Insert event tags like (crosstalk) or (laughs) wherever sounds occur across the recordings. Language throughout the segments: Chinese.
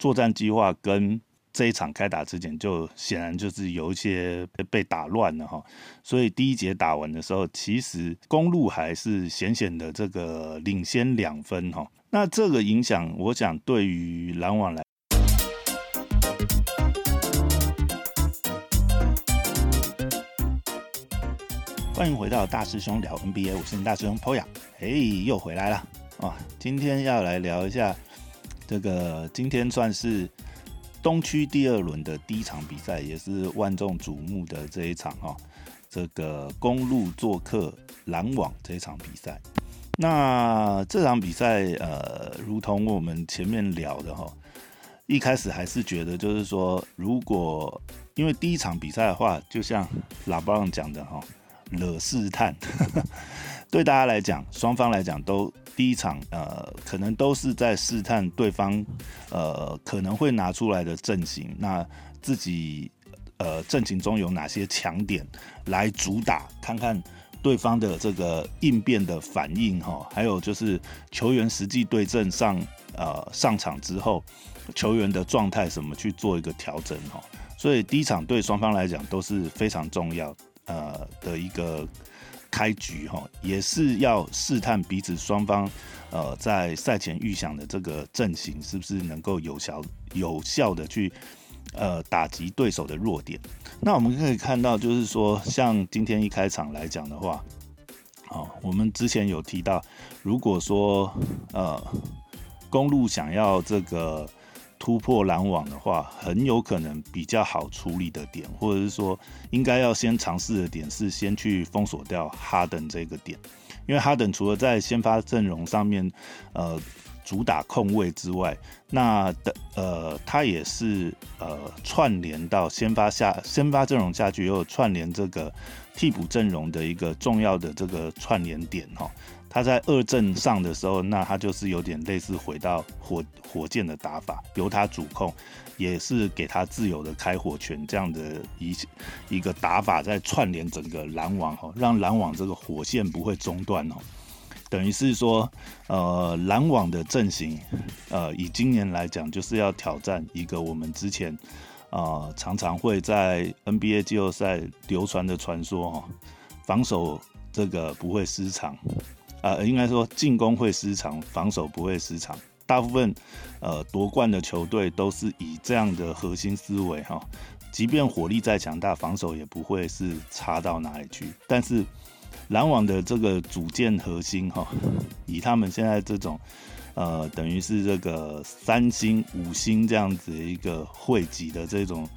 作战计划跟这一场开打之前，就显然就是有一些被打乱了哈。所以第一节打完的时候，其实公路还是险险的这个领先两分哈。那这个影响，我想对于篮网来。欢迎回到大师兄聊 NBA，我是你大师兄 Poya，嘿，又回来了啊！今天要来聊一下这个，今天算是东区第二轮的第一场比赛，也是万众瞩目的这一场哈。这个公路做客篮网这一场比赛，那这场比赛呃，如同我们前面聊的哈，一开始还是觉得就是说，如果因为第一场比赛的话，就像拉布朗讲的哈。惹试探，对大家来讲，双方来讲都第一场，呃，可能都是在试探对方，呃，可能会拿出来的阵型，那自己，呃，阵型中有哪些强点来主打，看看对方的这个应变的反应，哈，还有就是球员实际对阵上，呃，上场之后，球员的状态什么去做一个调整，哈，所以第一场对双方来讲都是非常重要。呃的一个开局哈，也是要试探彼此双方呃在赛前预想的这个阵型是不是能够有效有效的去呃打击对手的弱点。那我们可以看到，就是说像今天一开场来讲的话，哦，我们之前有提到，如果说呃公路想要这个。突破拦网的话，很有可能比较好处理的点，或者是说应该要先尝试的点是先去封锁掉哈登这个点，因为哈登除了在先发阵容上面，呃，主打控位之外，那的呃，他也是呃串联到先发下先发阵容下去，又串联这个替补阵容的一个重要的这个串联点哈。他在二阵上的时候，那他就是有点类似回到火火箭的打法，由他主控，也是给他自由的开火权这样的一一个打法，在串联整个篮网哈，让篮网这个火线不会中断哦。等于是说，呃，篮网的阵型，呃，以今年来讲，就是要挑战一个我们之前啊常常会在 NBA 季后赛流传的传说哈，防守这个不会失常。呃，应该说进攻会失常，防守不会失常。大部分呃夺冠的球队都是以这样的核心思维哈，即便火力再强大，防守也不会是差到哪里去。但是篮网的这个组建核心哈，以他们现在这种呃等于是这个三星五星这样子一个汇集的这种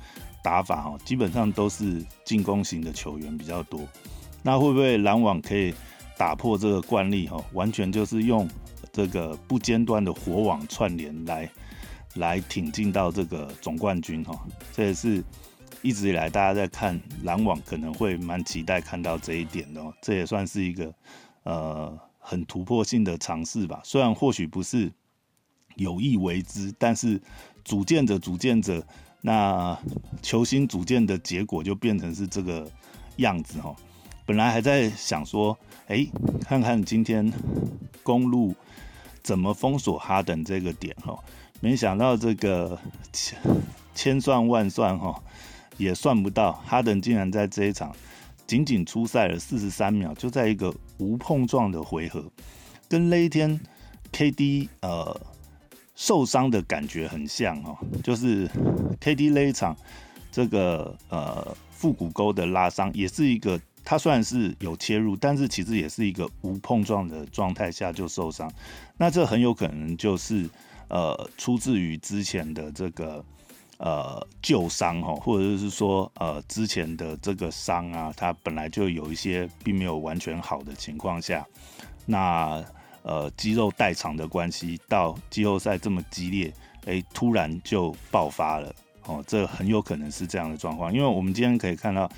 打法哈，基本上都是进攻型的球员比较多。那会不会篮网可以？打破这个惯例哈，完全就是用这个不间断的火网串联来来挺进到这个总冠军哈。这也是一直以来大家在看篮网可能会蛮期待看到这一点的。这也算是一个呃很突破性的尝试吧。虽然或许不是有意为之，但是组建着组建着，那球星组建的结果就变成是这个样子哈。本来还在想说。哎，看看今天公路怎么封锁哈登这个点哈，没想到这个千千算万算哈，也算不到哈登竟然在这一场仅仅出赛了四十三秒，就在一个无碰撞的回合，跟那一天 KD 呃受伤的感觉很像哦，就是 KD 那一场这个呃腹股沟的拉伤，也是一个。他虽然是有切入，但是其实也是一个无碰撞的状态下就受伤，那这很有可能就是呃出自于之前的这个呃旧伤哈，或者是说呃之前的这个伤啊，它本来就有一些并没有完全好的情况下，那呃肌肉代偿的关系，到季后赛这么激烈，哎突然就爆发了哦，这很有可能是这样的状况，因为我们今天可以看到。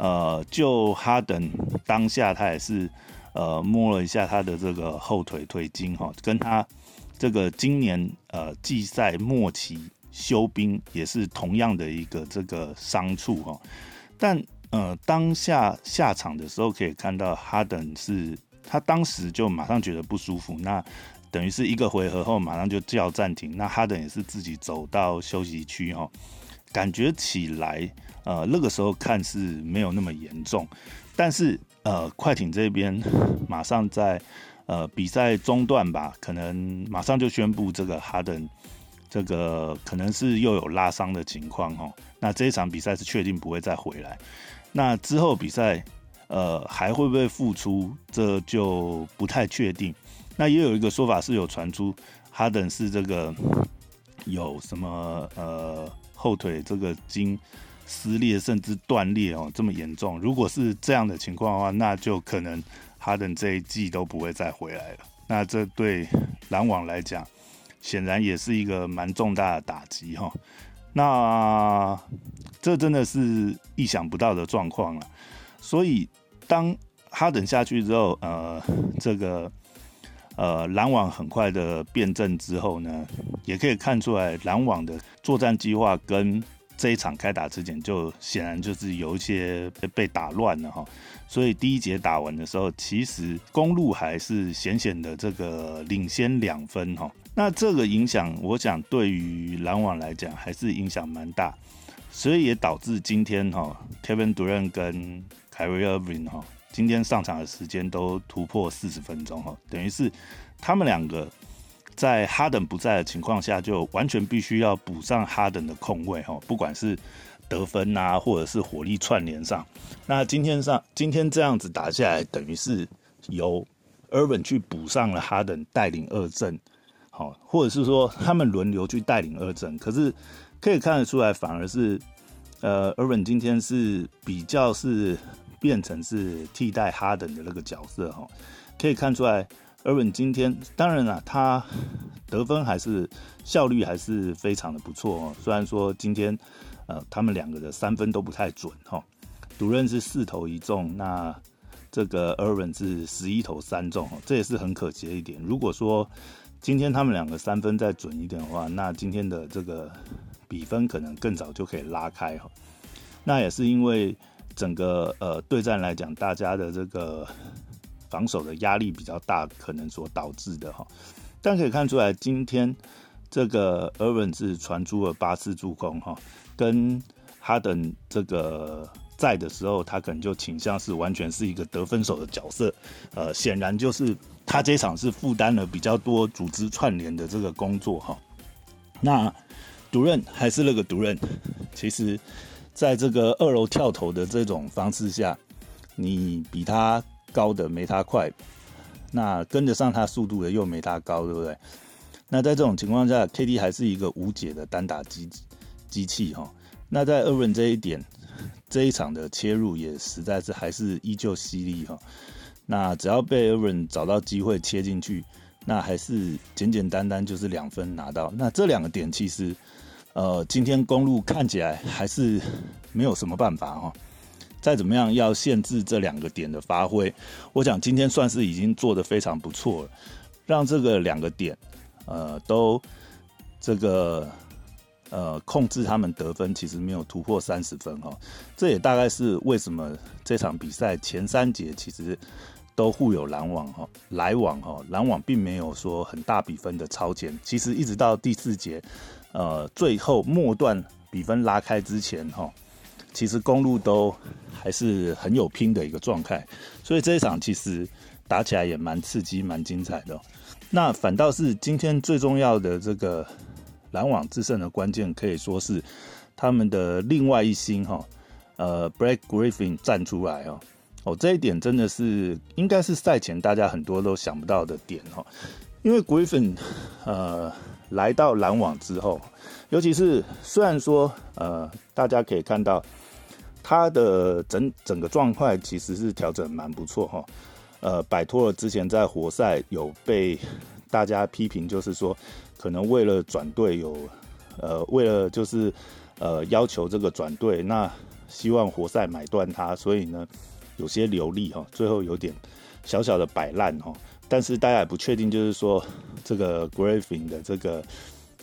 呃，就哈登当下，他也是呃摸了一下他的这个后腿腿筋哈，跟他这个今年呃季赛末期休兵也是同样的一个这个伤处哈。但呃当下下场的时候可以看到哈登是，他当时就马上觉得不舒服，那等于是一个回合后马上就叫暂停。那哈登也是自己走到休息区哈，感觉起来呃那个时候看是没有那么严重，但是呃快艇这边马上在呃比赛中段吧，可能马上就宣布这个哈登这个可能是又有拉伤的情况哈。那这一场比赛是确定不会再回来。那之后比赛。呃，还会不会复出？这就不太确定。那也有一个说法是有传出，哈登是这个有什么呃后腿这个筋撕裂甚至断裂哦，这么严重。如果是这样的情况的话，那就可能哈登这一季都不会再回来了。那这对篮网来讲，显然也是一个蛮重大的打击哈。那这真的是意想不到的状况了，所以。当哈登下去之后，呃，这个呃篮网很快的变阵之后呢，也可以看出来篮网的作战计划跟这一场开打之前就显然就是有一些被打乱了哈。所以第一节打完的时候，其实公路还是险险的这个领先两分哈。那这个影响，我想对于篮网来讲还是影响蛮大，所以也导致今天哈 Kevin Durant 跟 Kyrie Irving 哈，今天上场的时间都突破四十分钟哈，等于是他们两个在哈登不在的情况下，就完全必须要补上哈登的空位哈，不管是得分啊，或者是火力串联上。那今天上今天这样子打下来，等于是由 Irving 去补上了哈登带领二阵，好，或者是说他们轮流去带领二阵，可是可以看得出来，反而是呃，Irving 今天是比较是。变成是替代哈登的那个角色哈，可以看出来，e r i n 今天当然了，他得分还是效率还是非常的不错哦。虽然说今天呃他们两个的三分都不太准哈，独任是四投一中，那这个 e r i n 是十一投三中，这也是很可惜的一点。如果说今天他们两个三分再准一点的话，那今天的这个比分可能更早就可以拉开哈。那也是因为。整个呃对战来讲，大家的这个防守的压力比较大，可能所导致的哈。但可以看出来，今天这个 i r v i n 是传出了八次助攻哈，跟哈登这个在的时候，他可能就倾向是完全是一个得分手的角色。呃，显然就是他这场是负担了比较多组织串联的这个工作哈。那独任还是那个独任，其实。在这个二楼跳投的这种方式下，你比他高的没他快，那跟得上他速度的又没他高，对不对？那在这种情况下，KD 还是一个无解的单打机机器哈。那在二轮这一点，这一场的切入也实在是还是依旧犀利哈。那只要被二轮找到机会切进去，那还是简简单单就是两分拿到。那这两个点其实。呃，今天公路看起来还是没有什么办法哈。再怎么样要限制这两个点的发挥，我想今天算是已经做得非常不错了，让这个两个点呃都这个呃控制他们得分，其实没有突破三十分哈。这也大概是为什么这场比赛前三节其实都互有篮网哈来往哈，篮网并没有说很大比分的超前，其实一直到第四节。呃，最后末段比分拉开之前，哈，其实公路都还是很有拼的一个状态，所以这一场其实打起来也蛮刺激、蛮精彩的。那反倒是今天最重要的这个篮网制胜的关键，可以说是他们的另外一星哈，呃，Brad Griffin 站出来哦，哦，这一点真的是应该是赛前大家很多都想不到的点哈，因为 Griffin 呃。来到篮网之后，尤其是虽然说，呃，大家可以看到他的整整个状态其实是调整蛮不错哈，呃，摆脱了之前在活塞有被大家批评，就是说可能为了转队有，呃，为了就是呃要求这个转队，那希望活塞买断他，所以呢有些流利哈，最后有点小小的摆烂哈。但是大家也不确定，就是说这个 Griffin 的这个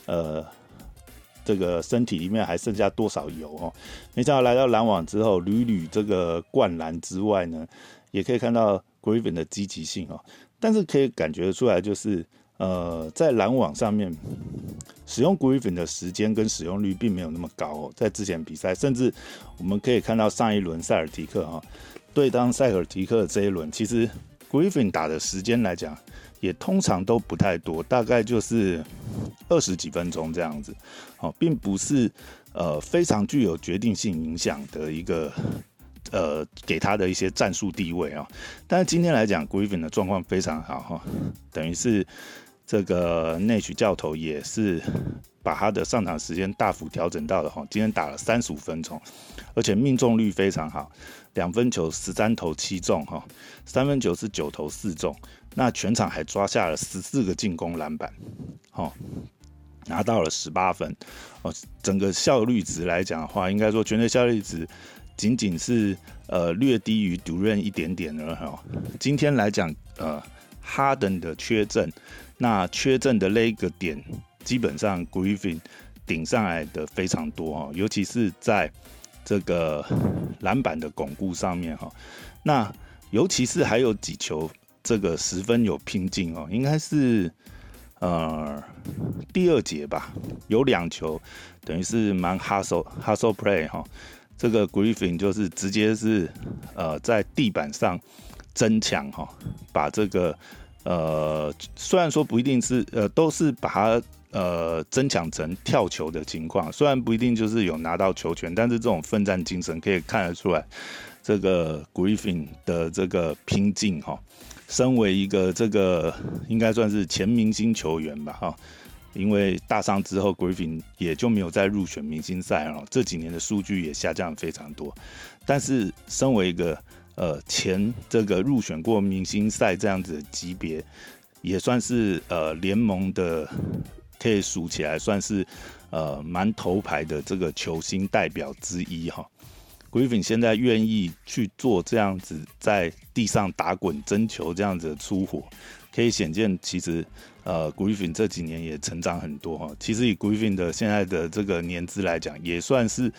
呃这个身体里面还剩下多少油哦？没想到来到篮网之后，屡屡这个灌篮之外呢，也可以看到 Griffin 的积极性哦。但是可以感觉出来，就是呃，在篮网上面使用 Griffin 的时间跟使用率并没有那么高哦。在之前比赛，甚至我们可以看到上一轮塞尔提克哈对当塞尔提克这一轮，其实 Griffin 打的时间来讲，也通常都不太多，大概就是二十几分钟这样子，哦，并不是呃非常具有决定性影响的一个。呃，给他的一些战术地位啊，但是今天来讲，Griffin 的状况非常好哈，等于是这个内许教头也是把他的上场时间大幅调整到了哈，今天打了三十五分钟，而且命中率非常好，两分球十三投七中哈，三分球是九投四中，那全场还抓下了十四个进攻篮板，哈，拿到了十八分哦，整个效率值来讲的话，应该说全队效率值。仅仅是呃略低于独任一点点了哈。今天来讲，呃，哈登的缺阵，那缺阵的那一个点，基本上 Griffin 顶上来的非常多哈，尤其是在这个篮板的巩固上面哈。那尤其是还有几球这个十分有拼劲哦，应该是呃第二节吧，有两球等于是蛮 hustle hustle play 哈。这个 Griffin 就是直接是呃在地板上增强哈，把这个呃虽然说不一定是呃都是把它呃增强成跳球的情况，虽然不一定就是有拿到球权，但是这种奋战精神可以看得出来，这个 Griffin 的这个拼劲哈，身为一个这个应该算是前明星球员吧哈。因为大伤之后，Griffin 也就没有再入选明星赛了。这几年的数据也下降非常多。但是，身为一个呃前这个入选过明星赛这样子的级别，也算是呃联盟的可以数起来算是呃蛮头牌的这个球星代表之一哈。Griffin 现在愿意去做这样子在地上打滚争球这样子的出火，可以显见其实。呃，Griffin 这几年也成长很多哈。其实以 Griffin 的现在的这个年资来讲，也算是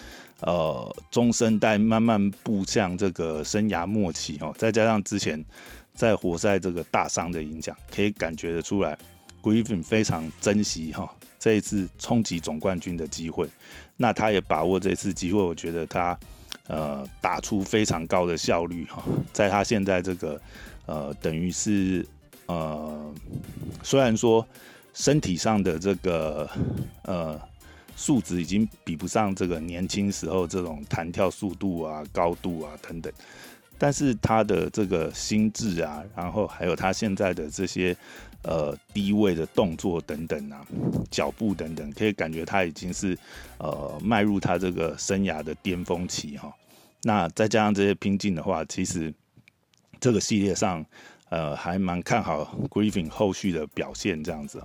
呃中生代慢慢步向这个生涯末期哦。再加上之前在活塞这个大伤的影响，可以感觉得出来，Griffin 非常珍惜哈这一次冲击总冠军的机会。那他也把握这次机会，我觉得他呃打出非常高的效率哈。在他现在这个呃等于是。呃，虽然说身体上的这个呃素质已经比不上这个年轻时候这种弹跳速度啊、高度啊等等，但是他的这个心智啊，然后还有他现在的这些呃低位的动作等等啊、脚步等等，可以感觉他已经是呃迈入他这个生涯的巅峰期哈。那再加上这些拼劲的话，其实这个系列上。呃，还蛮看好 Griffin 后续的表现这样子。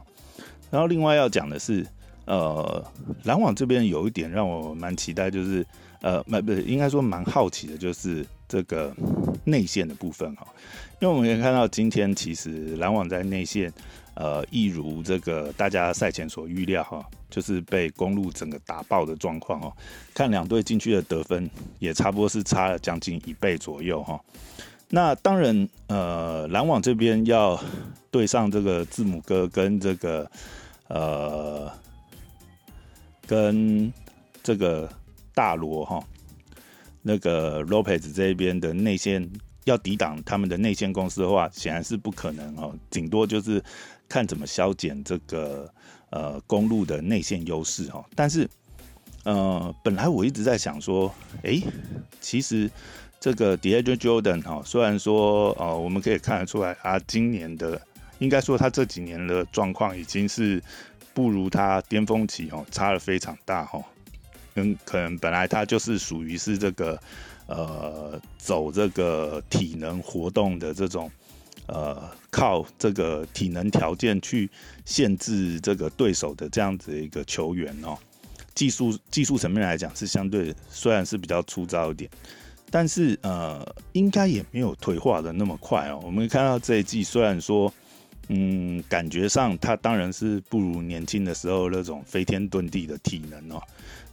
然后另外要讲的是，呃，篮网这边有一点让我蛮期待，就是呃，不不，应该说蛮好奇的，就是这个内线的部分哈。因为我们可以看到，今天其实篮网在内线，呃，一如这个大家赛前所预料哈，就是被公路整个打爆的状况哦。看两队进去的得分，也差不多是差了将近一倍左右哈。那当然，呃，篮网这边要对上这个字母哥跟这个呃跟这个大罗哈，那个 Lopez 这边的内线要抵挡他们的内线公司的话，显然是不可能哦。顶多就是看怎么消减这个呃公路的内线优势哈。但是，呃，本来我一直在想说，哎，其实。这个 D'Angelo Jordan 哈，虽然说呃，我们可以看得出来，他今年的应该说他这几年的状况已经是不如他巅峰期哦，差了非常大哈。嗯，可能本来他就是属于是这个呃走这个体能活动的这种呃靠这个体能条件去限制这个对手的这样子一个球员哦。技术技术层面来讲是相对虽然是比较粗糙一点。但是呃，应该也没有退化的那么快哦。我们看到这一季，虽然说，嗯，感觉上他当然是不如年轻的时候那种飞天遁地的体能哦。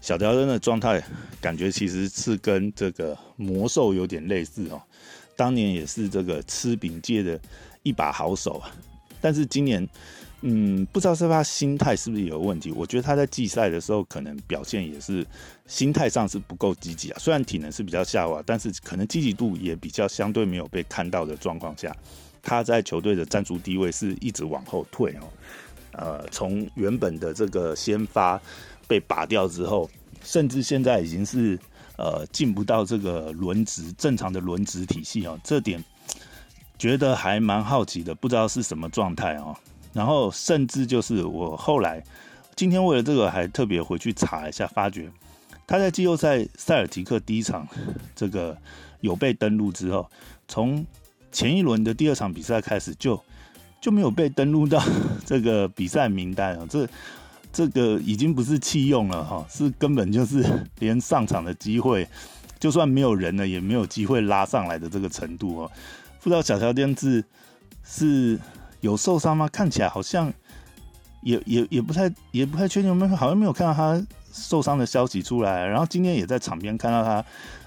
小乔恩的状态，感觉其实是跟这个魔兽有点类似哦。当年也是这个吃饼界的一把好手啊。但是今年嗯，不知道是他心态是不是有问题？我觉得他在季赛的时候可能表现也是心态上是不够积极啊。虽然体能是比较下滑，但是可能积极度也比较相对没有被看到的状况下，他在球队的战术地位是一直往后退哦。呃，从原本的这个先发被拔掉之后，甚至现在已经是呃进不到这个轮值正常的轮值体系哦。这点觉得还蛮好奇的，不知道是什么状态哦。然后甚至就是我后来今天为了这个还特别回去查一下，发觉他在季后赛塞尔提克第一场这个有被登录之后，从前一轮的第二场比赛开始就就没有被登录到 (laughs) 这个比赛名单啊，这这个已经不是弃用了哈，是根本就是 (laughs) 连上场的机会，就算没有人了也没有机会拉上来的这个程度哦。不知道小乔电子是。有受伤吗？看起来好像也也也不太也不太确定，有没有好像没有看到他受伤的消息出来。然后今天也在场边看到他，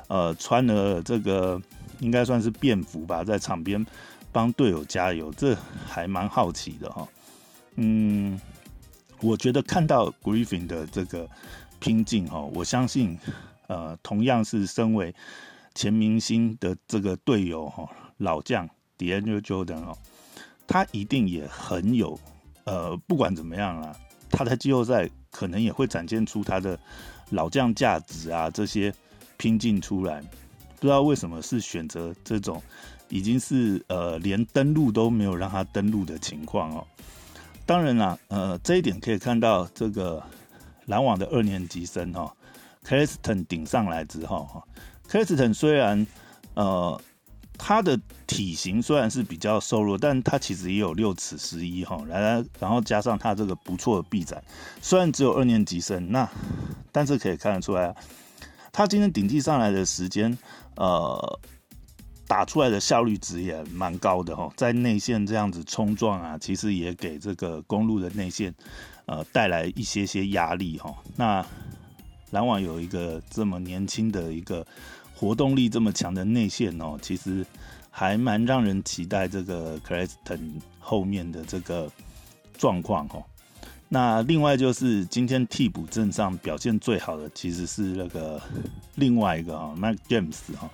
呃，穿了这个应该算是便服吧，在场边帮队友加油，这还蛮好奇的哈。嗯，我觉得看到 Griffin 的这个拼劲哈，我相信呃，同样是身为前明星的这个队友哈，老将 Daniel Jordan 哦。他一定也很有，呃，不管怎么样啊，他在季后赛可能也会展现出他的老将价值啊，这些拼劲出来。不知道为什么是选择这种已经是呃连登陆都没有让他登陆的情况哦。当然啦，呃，这一点可以看到这个篮网的二年级生哈 c r i s t o n 顶上来之后哈 c r i s t o n 虽然呃。他的体型虽然是比较瘦弱，但他其实也有六尺十一哈，然，然后加上他这个不错的臂展，虽然只有二年级生，那但是可以看得出来，他今天顶替上来的时间，呃，打出来的效率值也蛮高的哈，在内线这样子冲撞啊，其实也给这个公路的内线呃带来一些些压力哈。那篮网有一个这么年轻的一个。活动力这么强的内线哦，其实还蛮让人期待这个 c r e s t o n 后面的这个状况哦。那另外就是今天替补阵上表现最好的其实是那个另外一个哈 Mike James 哈，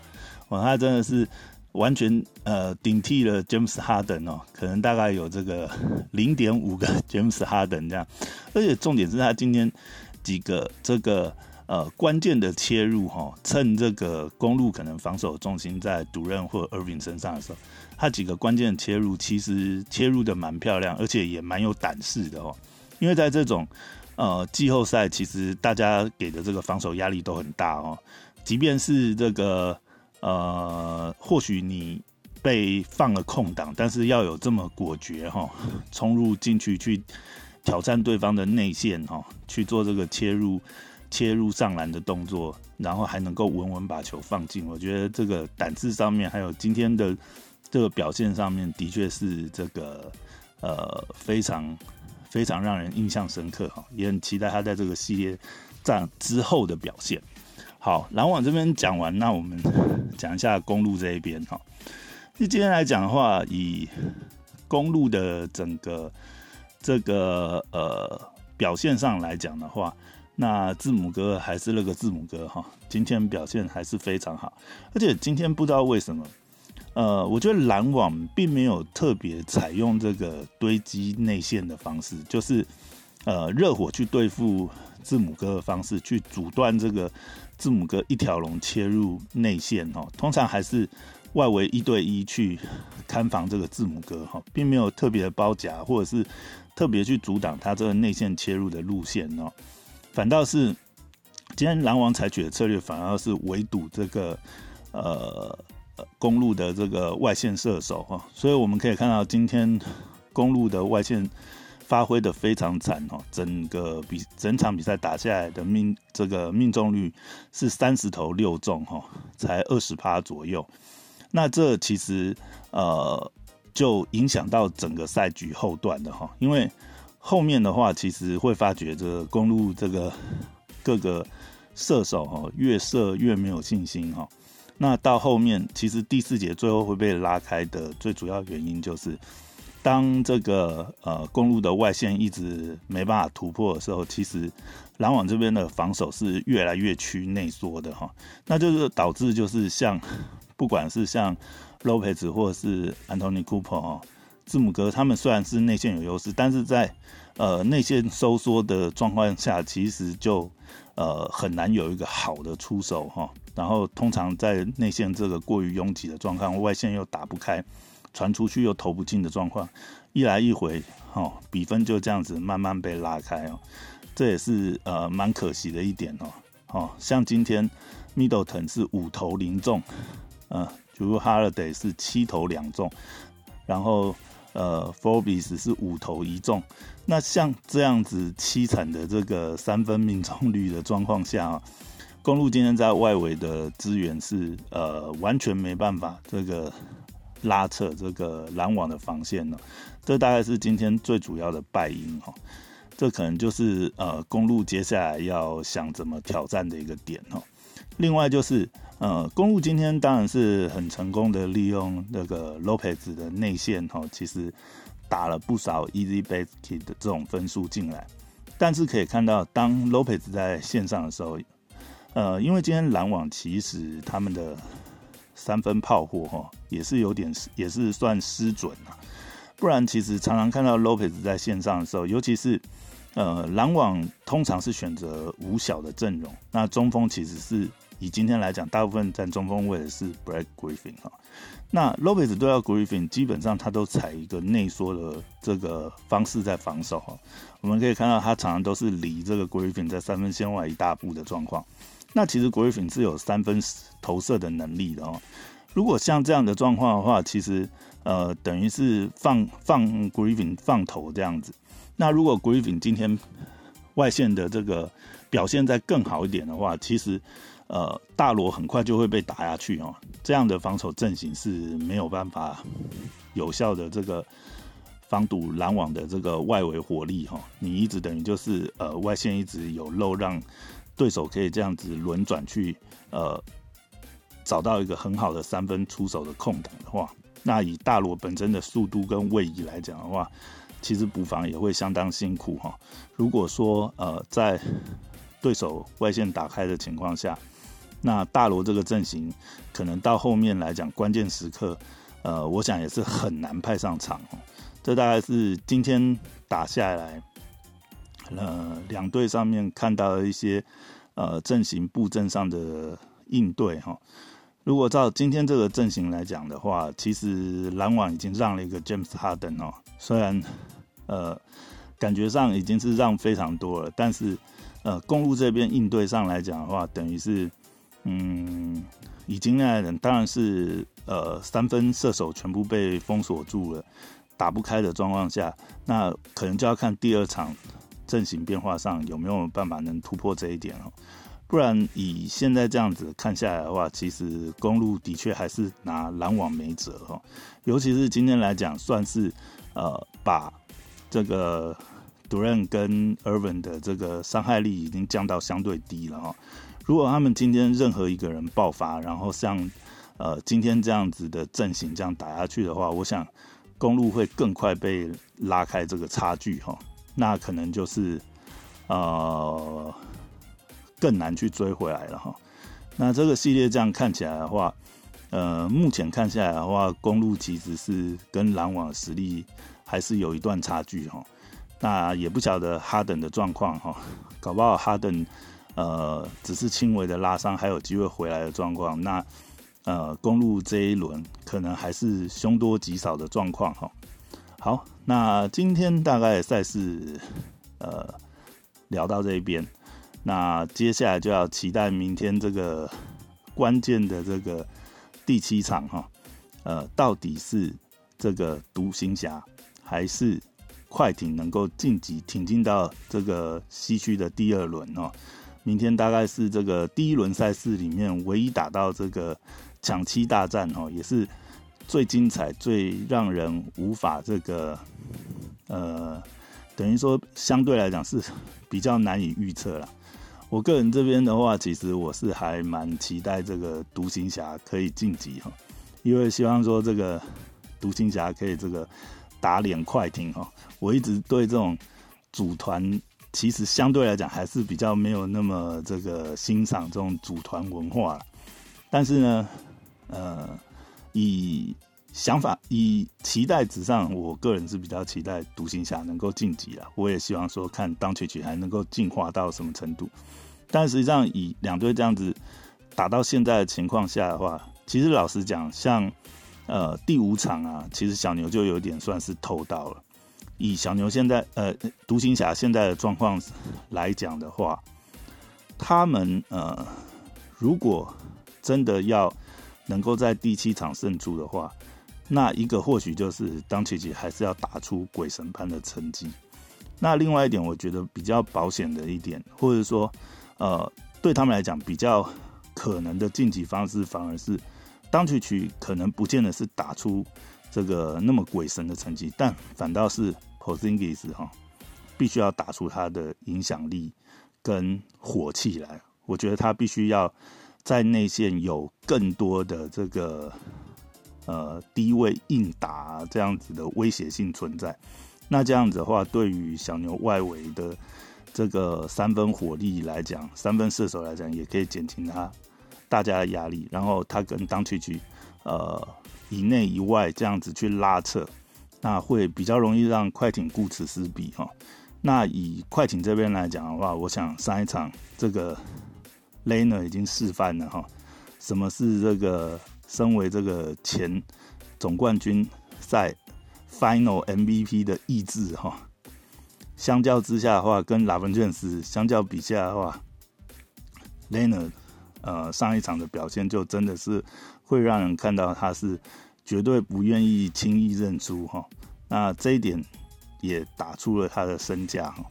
哇，他真的是完全呃顶替了 James Harden 哦，可能大概有这个 (laughs) 零点五个 (laughs) James Harden 这样，而且重点是他今天几个这个。呃，关键的切入哈，趁这个公路可能防守重心在主任或 Irving 身上的时候，他几个关键的切入其实切入的蛮漂亮，而且也蛮有胆识的哦。因为在这种呃季后赛，其实大家给的这个防守压力都很大哦。即便是这个呃，或许你被放了空档，但是要有这么果决哈，(laughs) 冲入进去去挑战对方的内线哈，去做这个切入。切入上篮的动作，然后还能够稳稳把球放进，我觉得这个胆子上面，还有今天的这个表现上面，的确是这个呃非常非常让人印象深刻哈，也很期待他在这个系列战之后的表现。好，篮网这边讲完，那我们讲一下公路这一边哈。那今天来讲的话，以公路的整个这个呃表现上来讲的话。那字母哥还是那个字母哥哈，今天表现还是非常好，而且今天不知道为什么，呃，我觉得篮网并没有特别采用这个堆积内线的方式，就是呃热火去对付字母哥的方式，去阻断这个字母哥一条龙切入内线哦，通常还是外围一对一去看防这个字母哥哈，并没有特别的包夹或者是特别去阻挡他这个内线切入的路线哦。反倒是今天篮网采取的策略，反而是围堵这个呃公路的这个外线射手哈，所以我们可以看到今天公路的外线发挥的非常惨哦，整个比整场比赛打下来的命这个命中率是三十投六中哈，才二十趴左右，那这其实呃就影响到整个赛局后段的哈，因为。后面的话，其实会发觉这个公路这个各个射手哈，越射越没有信心哈。那到后面，其实第四节最后会被拉开的最主要原因就是当这个呃公路的外线一直没办法突破的时候，其实篮网这边的防守是越来越趋内缩的哈，那就是导致就是像 (laughs) 不管是像 Lopez 或者是 Anthony Cooper 哦，字母哥他们虽然是内线有优势，但是在呃内线收缩的状况下，其实就呃很难有一个好的出手哈。然后通常在内线这个过于拥挤的状况，外线又打不开。传出去又投不进的状况，一来一回，哦，比分就这样子慢慢被拉开哦，这也是呃蛮可惜的一点哦。哦，像今天 Middleton 是五投零中，呃，比如 Holiday 是七投两中，然后呃 Forbes 是五投一中，那像这样子凄惨的这个三分命中率的状况下啊，公路今天在外围的资源是呃完全没办法这个。拉扯这个篮网的防线呢，这大概是今天最主要的败因哈。这可能就是呃公路接下来要想怎么挑战的一个点哈。另外就是呃公路今天当然是很成功的利用那个 Lopez 的内线哈，其实打了不少 Easy Basket 的这种分数进来。但是可以看到，当 Lopez 在线上的时候，呃，因为今天篮网其实他们的三分炮火哈，也是有点也是算失准啊。不然其实常常看到 Lopez 在线上的时候，尤其是呃篮网通常是选择五小的阵容，那中锋其实是以今天来讲，大部分占中锋位的是 Brad Griffin 哈。那 Lopez 对到 Griffin，基本上他都采一个内缩的这个方式在防守哈。我们可以看到他常常都是离这个 Griffin 在三分线外一大步的状况。那其实 Griffin 是有三分投射的能力的哦。如果像这样的状况的话，其实呃等于是放放 Griffin 放投这样子。那如果 Griffin 今天外线的这个表现再更好一点的话，其实呃大罗很快就会被打下去哦。这样的防守阵型是没有办法有效的这个防堵篮网的这个外围火力哈。你一直等于就是呃外线一直有漏让。对手可以这样子轮转去，呃，找到一个很好的三分出手的空档的话，那以大罗本身的速度跟位移来讲的话，其实补防也会相当辛苦哈。如果说呃在对手外线打开的情况下，那大罗这个阵型可能到后面来讲关键时刻，呃，我想也是很难派上场哦。这大概是今天打下来。呃，两队上面看到一些呃阵型布阵上的应对哈。如果照今天这个阵型来讲的话，其实篮网已经让了一个 James Harden 哦，虽然呃感觉上已经是让非常多了，但是呃公路这边应对上来讲的话，等于是嗯已经那人当然是呃三分射手全部被封锁住了，打不开的状况下，那可能就要看第二场。阵型变化上有没有办法能突破这一点哦？不然以现在这样子看下来的话，其实公路的确还是拿篮网没辙哈。尤其是今天来讲，算是呃把这个 d u r a n 跟 Irvin 的这个伤害力已经降到相对低了哈。如果他们今天任何一个人爆发，然后像呃今天这样子的阵型这样打下去的话，我想公路会更快被拉开这个差距哈。那可能就是，呃，更难去追回来了哈。那这个系列这样看起来的话，呃，目前看下来的话，公路其实是跟篮网实力还是有一段差距哈。那也不晓得哈登的状况哈，搞不好哈登呃只是轻微的拉伤，还有机会回来的状况。那呃，公路这一轮可能还是凶多吉少的状况哈。好，那今天大概赛事，呃，聊到这一边，那接下来就要期待明天这个关键的这个第七场哈，呃，到底是这个独行侠还是快艇能够晋级挺进到这个西区的第二轮哦？明天大概是这个第一轮赛事里面唯一打到这个抢七大战哦，也是。最精彩、最让人无法这个，呃，等于说相对来讲是比较难以预测了。我个人这边的话，其实我是还蛮期待这个独行侠可以晋级哈，因为希望说这个独行侠可以这个打脸快艇哈。我一直对这种组团，其实相对来讲还是比较没有那么这个欣赏这种组团文化。但是呢，呃，以想法以期待值上，我个人是比较期待独行侠能够晋级了。我也希望说看当曲曲还能够进化到什么程度。但实际上以两队这样子打到现在的情况下的话，其实老实讲，像呃第五场啊，其实小牛就有点算是偷到了。以小牛现在呃独行侠现在的状况来讲的话，他们呃如果真的要能够在第七场胜出的话，那一个或许就是当琪琪还是要打出鬼神般的成绩。那另外一点，我觉得比较保险的一点，或者说，呃，对他们来讲比较可能的晋级方式，反而是当曲曲可能不见得是打出这个那么鬼神的成绩，但反倒是 Posingis 哈，必须要打出他的影响力跟火气来。我觉得他必须要在内线有更多的这个。呃，低位硬打这样子的威胁性存在，那这样子的话，对于小牛外围的这个三分火力来讲，三分射手来讲，也可以减轻他大家的压力。然后他跟当曲曲呃以内以外这样子去拉扯，那会比较容易让快艇顾此失彼哈。那以快艇这边来讲的话，我想上一场这个 Lena 已经示范了哈，什么是这个。身为这个前总冠军赛 Final MVP 的意志哈，相较之下的话，跟拉文卷斯相较比下的话，Lena 呃上一场的表现就真的是会让人看到他是绝对不愿意轻易认输哈。那这一点也打出了他的身价哈。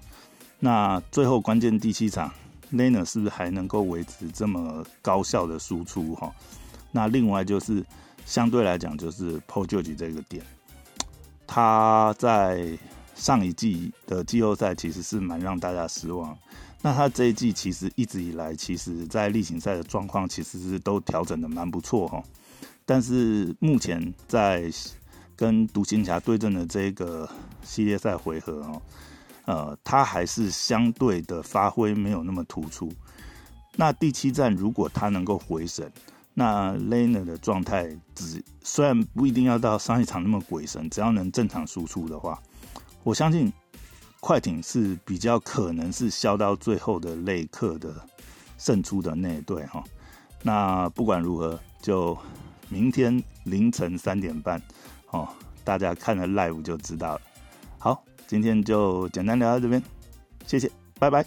那最后关键第七场，Lena 是不是还能够维持这么高效的输出哈？那另外就是相对来讲，就是 Paul George 这个点，他在上一季的季后赛其实是蛮让大家失望。那他这一季其实一直以来，其实在例行赛的状况其实是都调整的蛮不错哈。但是目前在跟独行侠对阵的这个系列赛回合哦，呃，他还是相对的发挥没有那么突出。那第七站如果他能够回神，那 Lena 的状态只虽然不一定要到上一场那么鬼神，只要能正常输出的话，我相信快艇是比较可能是消到最后的类克的胜出的那一队哈。那不管如何，就明天凌晨三点半哦，大家看了 live 就知道了。今天就简单聊到这边，谢谢，拜拜。